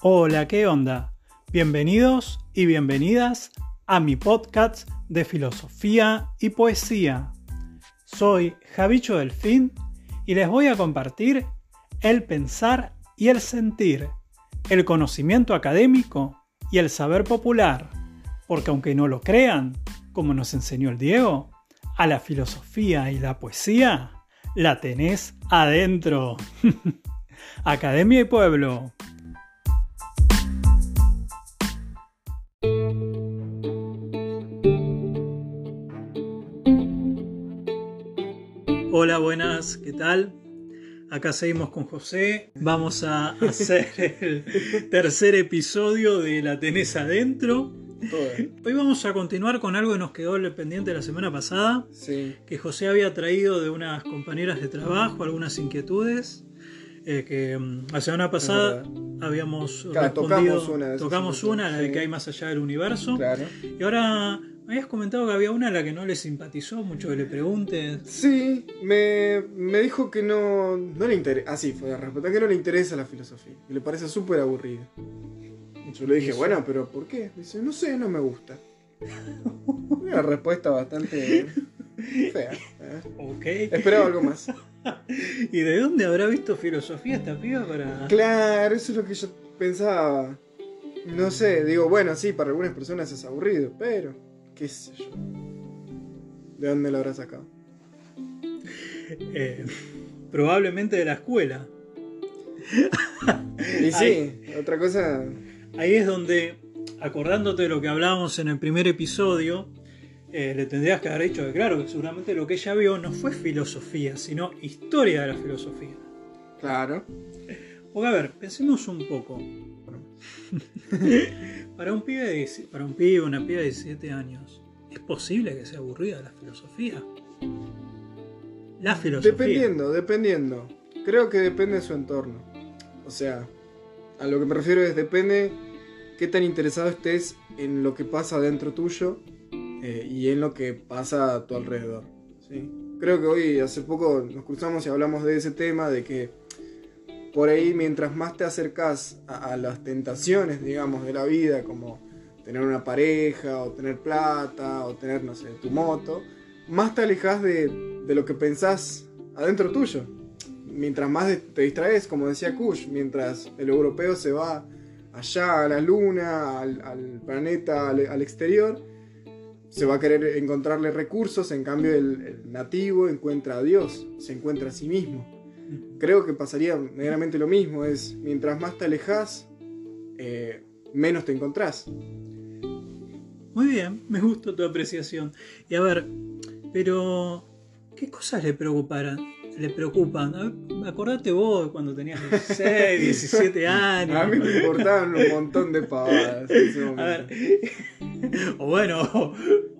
Hola, ¿qué onda? Bienvenidos y bienvenidas a mi podcast de filosofía y poesía. Soy Javicho Delfín y les voy a compartir el pensar y el sentir, el conocimiento académico y el saber popular, porque aunque no lo crean, como nos enseñó el Diego, a la filosofía y la poesía la tenés adentro. Academia y Pueblo. Hola, buenas, ¿qué tal? Acá seguimos con José. Vamos a hacer el tercer episodio de La tenés adentro. Hoy vamos a continuar con algo que nos quedó pendiente la semana pasada, Sí. que José había traído de unas compañeras de trabajo, algunas inquietudes, eh, que mm, la semana pasada habíamos Claro, respondido, tocamos una de tocamos una, la de sí. que hay más allá del universo, Claro. y ahora me habías comentado que había una a la que no le simpatizó mucho que le preguntes. Sí, me, me dijo que no, no le interesa. Ah, sí, fue la respuesta que no le interesa la filosofía. Que le parece súper aburrida. Yo le dije, bueno, pero ¿por qué? Dice, no sé, no me gusta. Una respuesta bastante fea. ¿eh? Ok. Esperaba algo más. ¿Y de dónde habrá visto filosofía esta piba para.? Claro, eso es lo que yo pensaba. No sé, digo, bueno, sí, para algunas personas es aburrido, pero qué sé yo. ¿De dónde lo habrá sacado? Eh, probablemente de la escuela. Y sí, otra cosa. Ahí es donde, acordándote de lo que hablábamos en el primer episodio, eh, le tendrías que haber dicho que, claro, que seguramente lo que ella vio no fue filosofía, sino historia de la filosofía. Claro. Porque, a ver, pensemos un poco. para, un pibe de, para un pibe, una piba de 17 años, ¿es posible que sea aburrida la filosofía? La filosofía. Dependiendo, dependiendo. Creo que depende de su entorno. O sea, a lo que me refiero es depende qué tan interesado estés en lo que pasa dentro tuyo eh, y en lo que pasa a tu alrededor. ¿sí? Creo que hoy, hace poco, nos cruzamos y hablamos de ese tema, de que por ahí mientras más te acercas a, las tentaciones, digamos, de la vida, como tener una pareja, o tener plata, o tener, no sé, tu moto, más te alejas de, lo que pensás adentro tuyo. Mientras más te distraes, como decía Kush, mientras el europeo se va allá a la luna, al, planeta, al, exterior, se va a querer encontrarle recursos, en cambio el nativo encuentra a Dios, se encuentra a sí mismo. Creo que pasaría meramente lo mismo, es mientras más te alejas, eh, menos te encontrás. Muy bien, me gusta tu apreciación. Y a ver, pero ¿qué cosas le preocuparan? Le preocupan. A ver, acordate vos cuando tenías 16, 17 años. A mí me importaban un montón de pavadas. en ese A momento. ver. O bueno, o,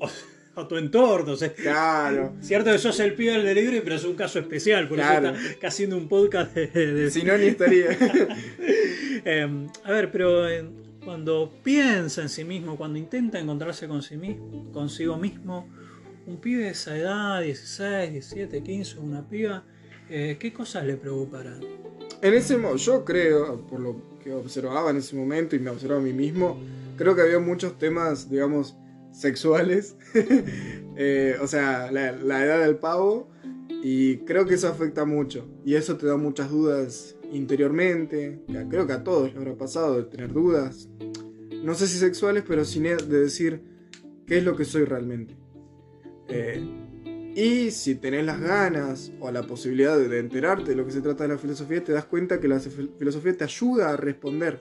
o- o tu entorno. o sea, Claro. Cierto que sos el pibe del delivery, pero es un caso especial. Por Claro. eso está haciendo un podcast de. de- Si no, ni estaría. Eh, a ver, pero eh, cuando piensa en sí mismo, cuando intenta encontrarse con sí mismo, consigo mismo, un pibe de esa edad, 16, 17, 15, una piba, eh, ¿qué cosas le preocuparán? En ese yo creo, por lo que observaba en ese momento y me observaba a mí mismo, creo que había muchos temas, digamos, sexuales. Eh, o sea, la, edad del pavo. Y creo que eso afecta mucho. Y eso te da muchas dudas interiormente. Creo que a todos le habrá pasado de tener dudas. No sé si sexuales, pero sin de decir qué es lo que soy realmente. Eh, y si tenés las ganas o la posibilidad de, enterarte de lo que se trata de la filosofía, te das cuenta que la fil- filosofía te ayuda a responder.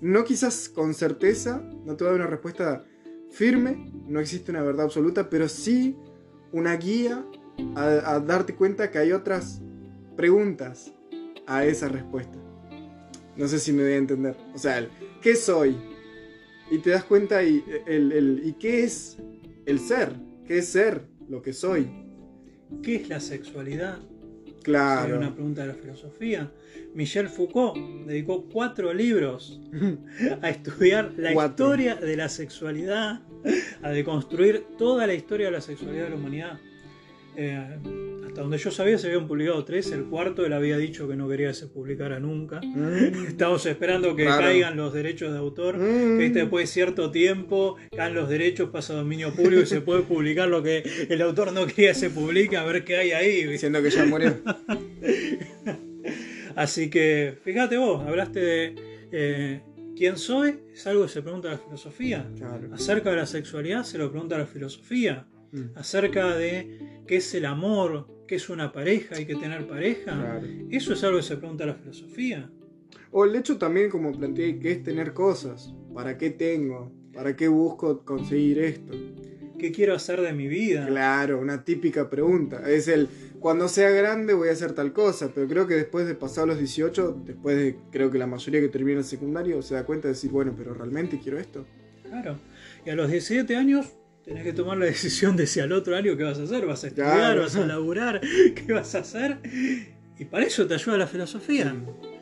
No quizás con certeza, no te va a dar una respuesta firme, no existe una verdad absoluta, pero sí una guía a, darte cuenta que hay otras preguntas a esa respuesta. No sé si me voy a entender. O sea, ¿qué soy? Y te das cuenta y, el, el- y qué es el ser, qué es ser lo que soy. ¿Qué es la sexualidad? Claro. Sería una pregunta de la filosofía. Michel Foucault dedicó cuatro libros a estudiar la Cuatro. historia de la sexualidad, a deconstruir toda la historia de la sexualidad de la humanidad. Eh, hasta donde yo sabía se habían publicado tres, el cuarto él había dicho que no quería que se publicara nunca. Mm. Estamos esperando que Claro. caigan los derechos de autor, Mm. que después de cierto tiempo caen los derechos, pasa a dominio público y se puede publicar lo que el autor no quería que se publique, a ver qué hay ahí. Diciendo que ya murió. Así que, fíjate vos, hablaste de eh, quién soy, es algo que se pregunta a la filosofía. Claro. Acerca de la sexualidad se lo pregunta a la filosofía. Mm. Acerca de qué es el amor, qué es una pareja, hay que tener pareja. Claro. Eso es algo que se pregunta a la filosofía. O el hecho también, como planteé, que es tener cosas. ¿Para qué tengo? ¿Para qué busco conseguir esto? ¿Qué quiero hacer de mi vida? Claro, una típica pregunta. Es el, cuando sea grande voy a hacer tal cosa, pero creo que después de pasar los 18, después de, creo que la mayoría que termina el secundario, se da cuenta de decir, bueno, pero realmente quiero esto. Claro. Y a los 17 años tenés que tomar la decisión de si al otro año qué vas a hacer. ¿Vas a estudiar? Claro. ¿Vas a laburar? ¿Qué vas a hacer? Y para eso te ayuda la filosofía.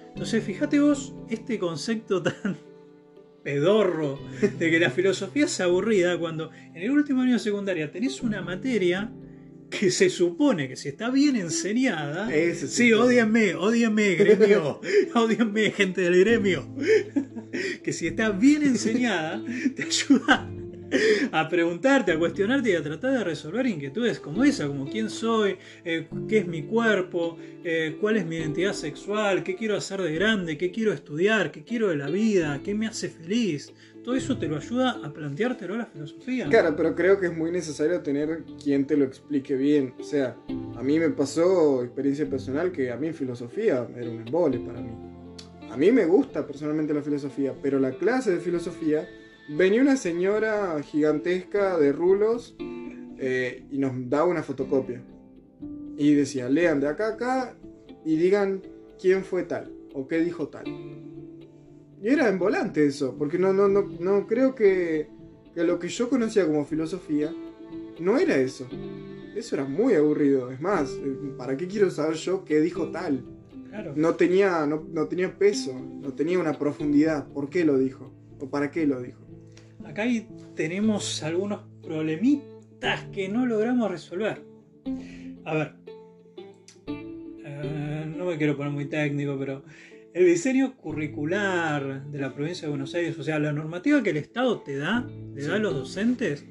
Entonces, fíjate vos este concepto tan pedorro de que la filosofía es aburrida cuando en el último año de secundaria tenés una materia que se supone que si está bien enseñada, Ese sí, sí. odienme, odienme, gremio, odienme, gente del gremio, que si está bien enseñada, te ayuda a preguntarte, a cuestionarte y a tratar de resolver inquietudes como esa, como quién soy, eh, qué es mi cuerpo, eh, cuál es mi identidad sexual, qué quiero hacer de grande, qué quiero estudiar, qué quiero de la vida, qué me hace feliz. Todo eso te lo ayuda a planteártelo la filosofía. Claro, pero creo que es muy necesario tener quien te lo explique bien. O sea, a mí me pasó experiencia personal que a mí filosofía era un embole para mí. A mí me gusta personalmente la filosofía, pero la clase de filosofía venía una señora gigantesca de rulos eh, y nos daba una fotocopia. Y decía, lean de acá a acá y digan quién fue tal o qué dijo tal. Y era en volante eso, porque no, no, no, no creo que, que lo que yo conocía como filosofía no era eso. Eso era muy aburrido. Es más, ¿para qué quiero saber yo qué dijo tal? Claro. No tenía, no, no tenía peso, no tenía una profundidad. ¿Por qué lo dijo? ¿O para qué lo dijo? Acá ahí tenemos algunos problemitas que no logramos resolver. A ver, eh, no me quiero poner muy técnico, pero el diseño curricular de la provincia de Buenos Aires, o sea, la normativa que el Estado te da, le da a los docentes,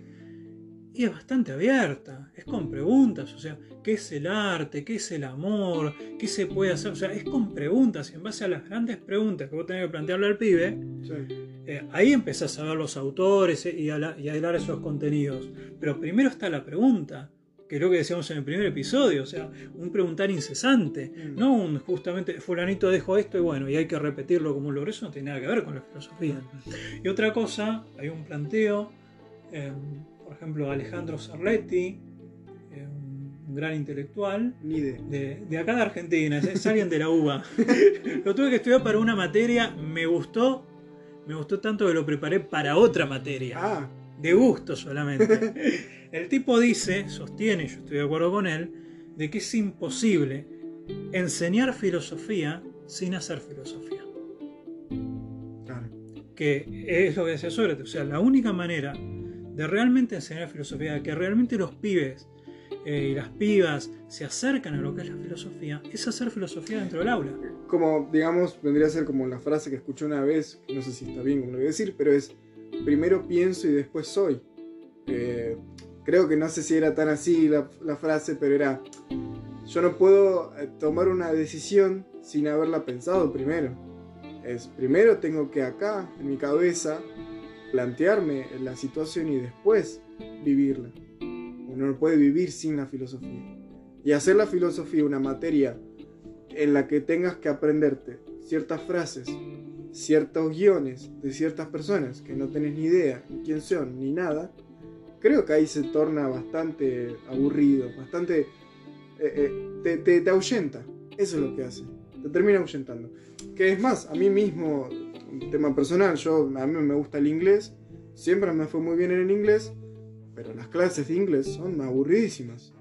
y es bastante abierta, es con preguntas, o sea, ¿qué es el arte? ¿Qué es el amor? ¿Qué se puede hacer? O sea, es con preguntas, y en base a las grandes preguntas que vos tenés que plantearle al pibe, eh, ahí empezás a ver los autores eh, y a, la- y a hilar esos contenidos. Pero primero está la pregunta, que es lo que decíamos en el primer episodio, o sea, un preguntar incesante, Mm. no un justamente fulanito dejó esto y bueno, y hay que repetirlo como un logro, eso no tiene nada que ver con la filosofía. Y otra cosa, hay un planteo, eh, por ejemplo, Alejandro Cerletti, eh, un gran intelectual, de, de acá de Argentina, es alguien de la UBA. lo tuve que estudiar para una materia, me gustó, me gustó tanto que lo preparé para otra materia, Ah, de gusto solamente. El tipo dice, sostiene, yo estoy de acuerdo con él, de que es imposible enseñar filosofía sin hacer filosofía. claro. Que es lo que decía Sócrates, o sea, la única manera de realmente enseñar filosofía, que realmente los pibes eh, y las pibas se acercan a lo que es la filosofía, es hacer filosofía dentro del aula. Como, digamos, vendría a ser como la frase que escuché una vez, no sé si está bien como lo voy a decir, pero es, primero pienso y después soy. Eh, creo que no sé si era tan así la, la frase, pero era, yo no puedo eh, tomar una decisión sin haberla pensado primero. Es, primero tengo que acá, en mi cabeza, plantearme la situación y después vivirla. No puede vivir sin la filosofía. Y hacer la filosofía una materia en la que tengas que aprenderte ciertas frases, ciertos guiones de ciertas personas que no tenés ni idea ni quién son ni nada, creo que ahí se torna bastante aburrido, bastante... eh, eh, te, te, te ahuyenta, eso es lo que hace, te termina ahuyentando. Que es más, a mí mismo, tema personal, yo a mí me gusta el inglés, siempre me fue muy bien en el inglés, pero las clases de inglés son aburridísimas.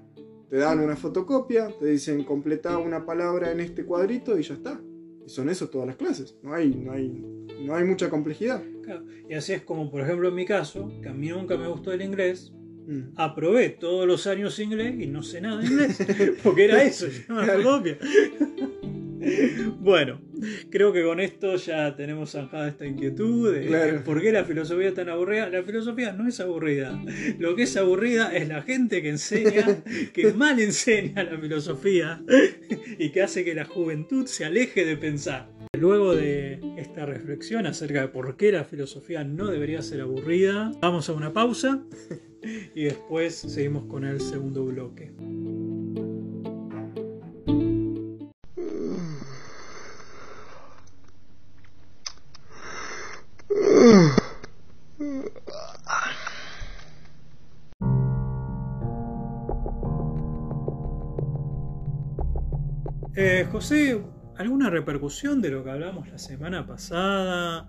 Te dan una fotocopia, te dicen completa una palabra en este cuadrito y ya está. Y son eso todas las clases. No hay, no hay, no hay mucha complejidad. Claro, Y así es como, por ejemplo, en mi caso, que a mí nunca me gustó el inglés, Mm. Aprobé todos los años inglés y no sé nada de inglés, porque era eso, una copia. Bueno, creo que con esto ya tenemos zanjada esta inquietud de por qué la filosofía es tan aburrida. La filosofía no es aburrida. Lo que es aburrida es la gente que enseña, que mal enseña la filosofía y que hace que la juventud se aleje de pensar. Luego de esta reflexión acerca de por qué la filosofía no debería ser aburrida, vamos a una pausa y después seguimos con el segundo bloque. José, ¿alguna repercusión de lo que hablamos la semana pasada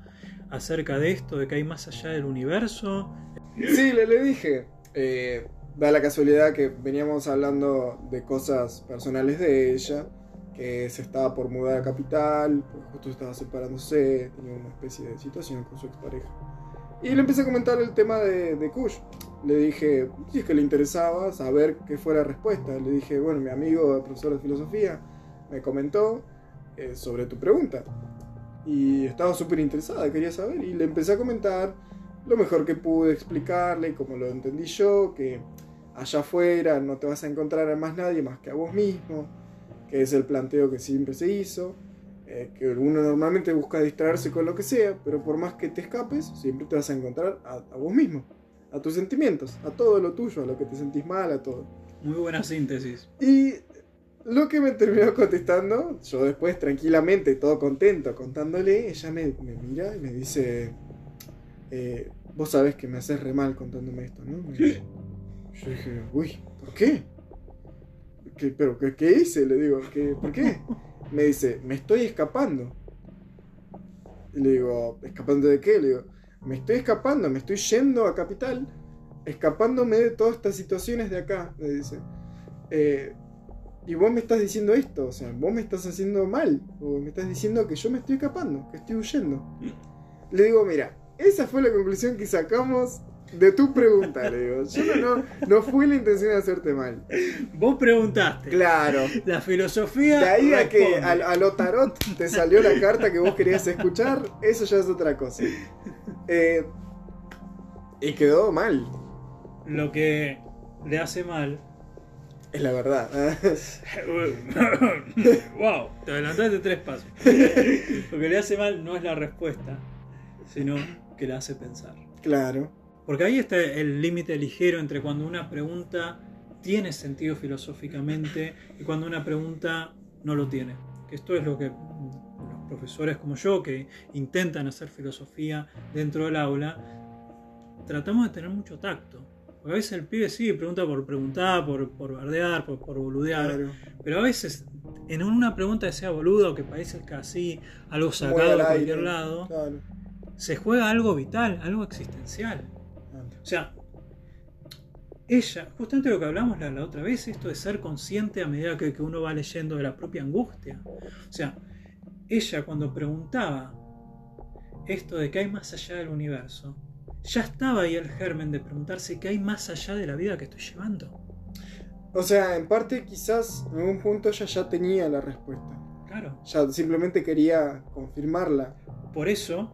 acerca de esto, de que hay más allá del universo? Sí, le, dije. Eh, da la casualidad que veníamos hablando de cosas personales de ella, que se estaba por mudar a capital, pues justo estaba separándose, tenía una especie de situación con su expareja. Y le empecé a comentar el tema de, de Kush. Le dije, si es que le interesaba saber qué fue la respuesta. Le dije, bueno, mi amigo, profesor de filosofía, me comentó eh, sobre tu pregunta. Y estaba súper interesada, quería saber. Y le empecé a comentar lo mejor que pude explicarle, como lo entendí yo, que allá afuera no te vas a encontrar a más nadie más que a vos mismo, que es el planteo que siempre se hizo, eh, que uno normalmente busca distraerse con lo que sea, pero por más que te escapes, siempre te vas a encontrar a, a vos mismo, a tus sentimientos, a todo lo tuyo, a lo que te sentís mal, a todo. Muy buena síntesis. Y lo que me terminó contestando, yo después tranquilamente, todo contento, contándole, ella me, mira y me dice, eh, vos sabés que me haces re mal contándome esto, ¿no? Yo dije, uy, ¿por qué? ¿Qué ¿Pero qué, hice? Le digo, ¿qué, ¿por qué? Me dice, me estoy escapando. Le digo, ¿escapando de qué? Le digo, me estoy escapando, me estoy yendo a Capital, escapándome de todas estas situaciones de acá, me dice. Eh, y vos me estás diciendo esto, o sea, vos me estás haciendo mal, o me estás diciendo que yo me estoy escapando, que estoy huyendo. Le digo, mira, esa fue la conclusión que sacamos de tu pregunta, le digo. Yo no, no, fue la intención de hacerte mal. Vos preguntaste. Claro. La filosofía. De ahí a que a, lo tarot te salió la carta que vos querías escuchar, eso ya es otra cosa. Eh, y quedó mal. Lo que le hace mal es la verdad. wow, te adelantaste tres pasos. Lo que le hace mal no es la respuesta, sino que le hace pensar. Claro. Porque ahí está el límite ligero entre cuando una pregunta tiene sentido filosóficamente y cuando una pregunta no lo tiene. Que esto es lo que los profesores como yo, que intentan hacer filosofía dentro del aula, tratamos de tener mucho tacto porque a veces el pibe sí pregunta por preguntar, por, por bardear, por, por boludear. Pero a veces en una pregunta que sea boludo, que parece casi algo sacado de cualquier lado, se juega algo vital, algo existencial. O sea, ella, justamente lo que hablamos la, otra vez, esto de ser consciente a medida que, que uno va leyendo de la propia angustia. O sea, ella cuando preguntaba esto de que hay más allá del universo, ya estaba ahí el germen de preguntarse qué hay más allá de la vida que estoy llevando. O sea, en parte quizás en un punto ella ya tenía la respuesta. Claro. Ya simplemente quería confirmarla. Por eso,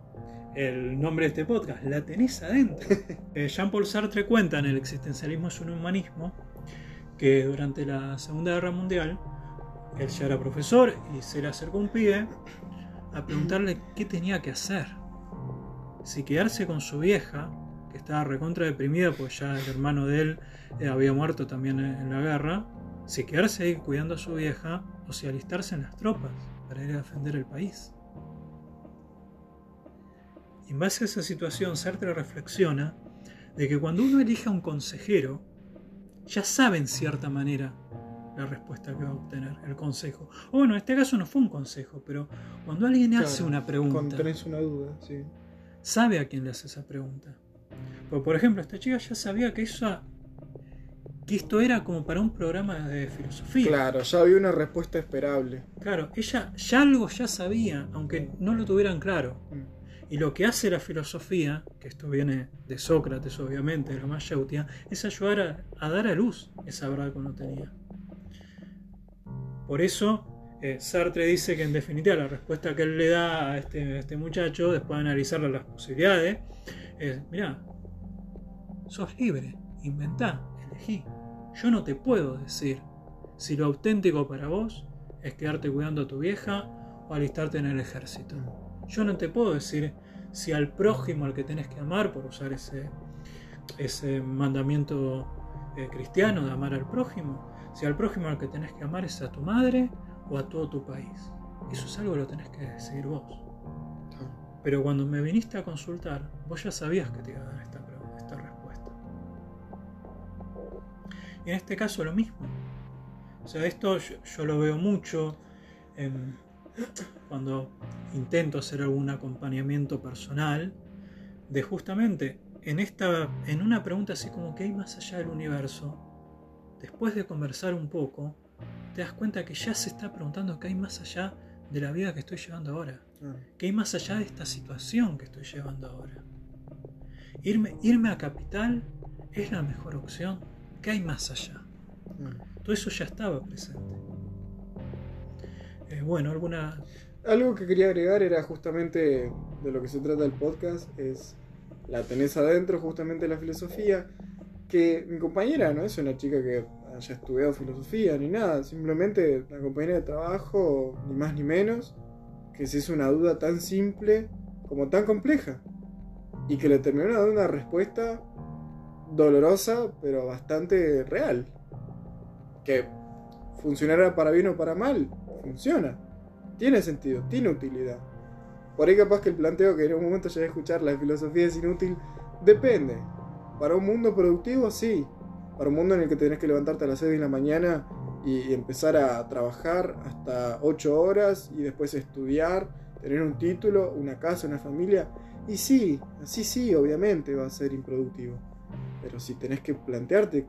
el nombre de este podcast, La tenés adentro. Eh, Jean-Paul Sartre cuenta en El existencialismo es un humanismo que durante la Segunda Guerra Mundial él ya era profesor y se le acercó un pibe a preguntarle qué tenía que hacer si quedarse con su vieja, que estaba recontra deprimida, pues ya el hermano de él eh, había muerto también en la guerra, si quedarse ahí cuidando a su vieja o si alistarse en las tropas para ir a defender el país. Y en base a esa situación, Sartre reflexiona de que cuando uno elige a un consejero, ya sabe en cierta manera la respuesta que va a obtener, el consejo. O bueno, en este caso no fue un consejo, pero cuando alguien hace una pregunta. Cuando tenés una duda, sí sabe a quién le hace esa pregunta. Porque, por ejemplo, esta chica ya sabía que eso que esto era como para un programa de filosofía. Claro, ya había una respuesta esperable. Claro, ella ya algo ya sabía, aunque no lo tuvieran claro. Mm. Y lo que hace la filosofía, que esto viene de Sócrates obviamente, de la Mayautia, es ayudar a, dar a luz esa verdad que uno tenía. Por eso eh, Sartre dice que en definitiva la respuesta que él le da a este, este muchacho, después de analizar las posibilidades, es, mira, sos libre, inventá, elegí. Yo no te puedo decir si lo auténtico para vos es quedarte cuidando a tu vieja o alistarte en el ejército. Yo no te puedo decir si al prójimo al que tenés que amar, por usar ese, ese mandamiento eh, cristiano de amar al prójimo, si al prójimo al que tenés que amar es a tu madre o a todo tu país. Eso es algo que lo tenés que decidir vos. Pero cuando me viniste a consultar, vos ya sabías que te iba a dar esta, esta respuesta. Y en este caso lo mismo. O sea, esto yo, lo veo mucho cuando intento hacer algún acompañamiento personal, de justamente en, esta, en una pregunta así como ¿qué hay más allá del universo? Después de conversar un poco, te das cuenta que ya se está preguntando qué hay más allá de la vida que estoy llevando ahora. ¿Qué hay más allá de esta situación que estoy llevando ahora? Irme, irme a capital es la mejor opción. ¿Qué hay más allá? Todo eso ya estaba presente. Eh, bueno, alguna... Algo que quería agregar era justamente de lo que se trata el podcast, es la tenés adentro justamente la filosofía, que mi compañera no es una chica que haya estudiado filosofía ni nada, simplemente una compañera de trabajo, ni más ni menos, que se hizo una duda tan simple como tan compleja, y que le terminó dando una respuesta dolorosa, pero bastante real que funcionara para bien o para mal, funciona. Tiene sentido, tiene utilidad. Por ahí capaz que el planteo que en un momento llegué a escuchar, la filosofía es inútil, depende. Para un mundo productivo, sí. Para un mundo en el que tenés que levantarte a las 6 de la mañana y empezar a trabajar hasta 8 horas y después estudiar, tener un título, una casa, una familia. Y sí, así sí, obviamente va a ser improductivo. Pero si tenés que plantearte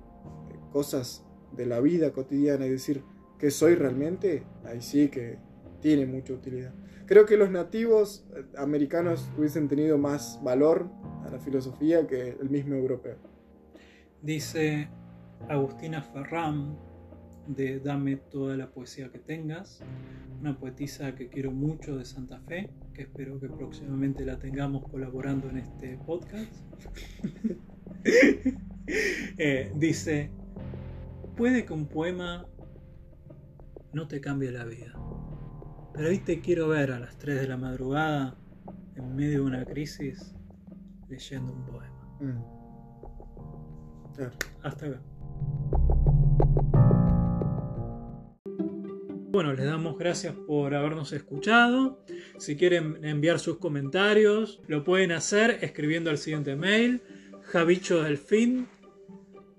cosas de la vida cotidiana y decir que soy realmente, ahí sí que tiene mucha utilidad. Creo que los nativos eh, americanos hubiesen tenido más valor a la filosofía que el mismo europeo. Dice Agustina Ferrán de Dame toda la poesía que tengas, una poetisa que quiero mucho de Santa Fe, que espero que próximamente la tengamos colaborando en este podcast. Eh, dice, Puede que un poema no te cambie la vida, pero hoy te quiero ver a las 3 de la madrugada, en medio de una crisis, leyendo un poema. Mm. Hasta acá. Bueno, les damos gracias por habernos escuchado. Si quieren enviar sus comentarios, lo pueden hacer escribiendo al siguiente mail, javichodelfin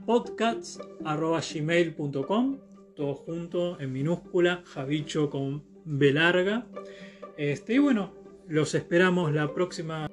podcasts.gmail.com, todo junto en minúscula, Javicho con B larga. Este, y bueno, los esperamos la próxima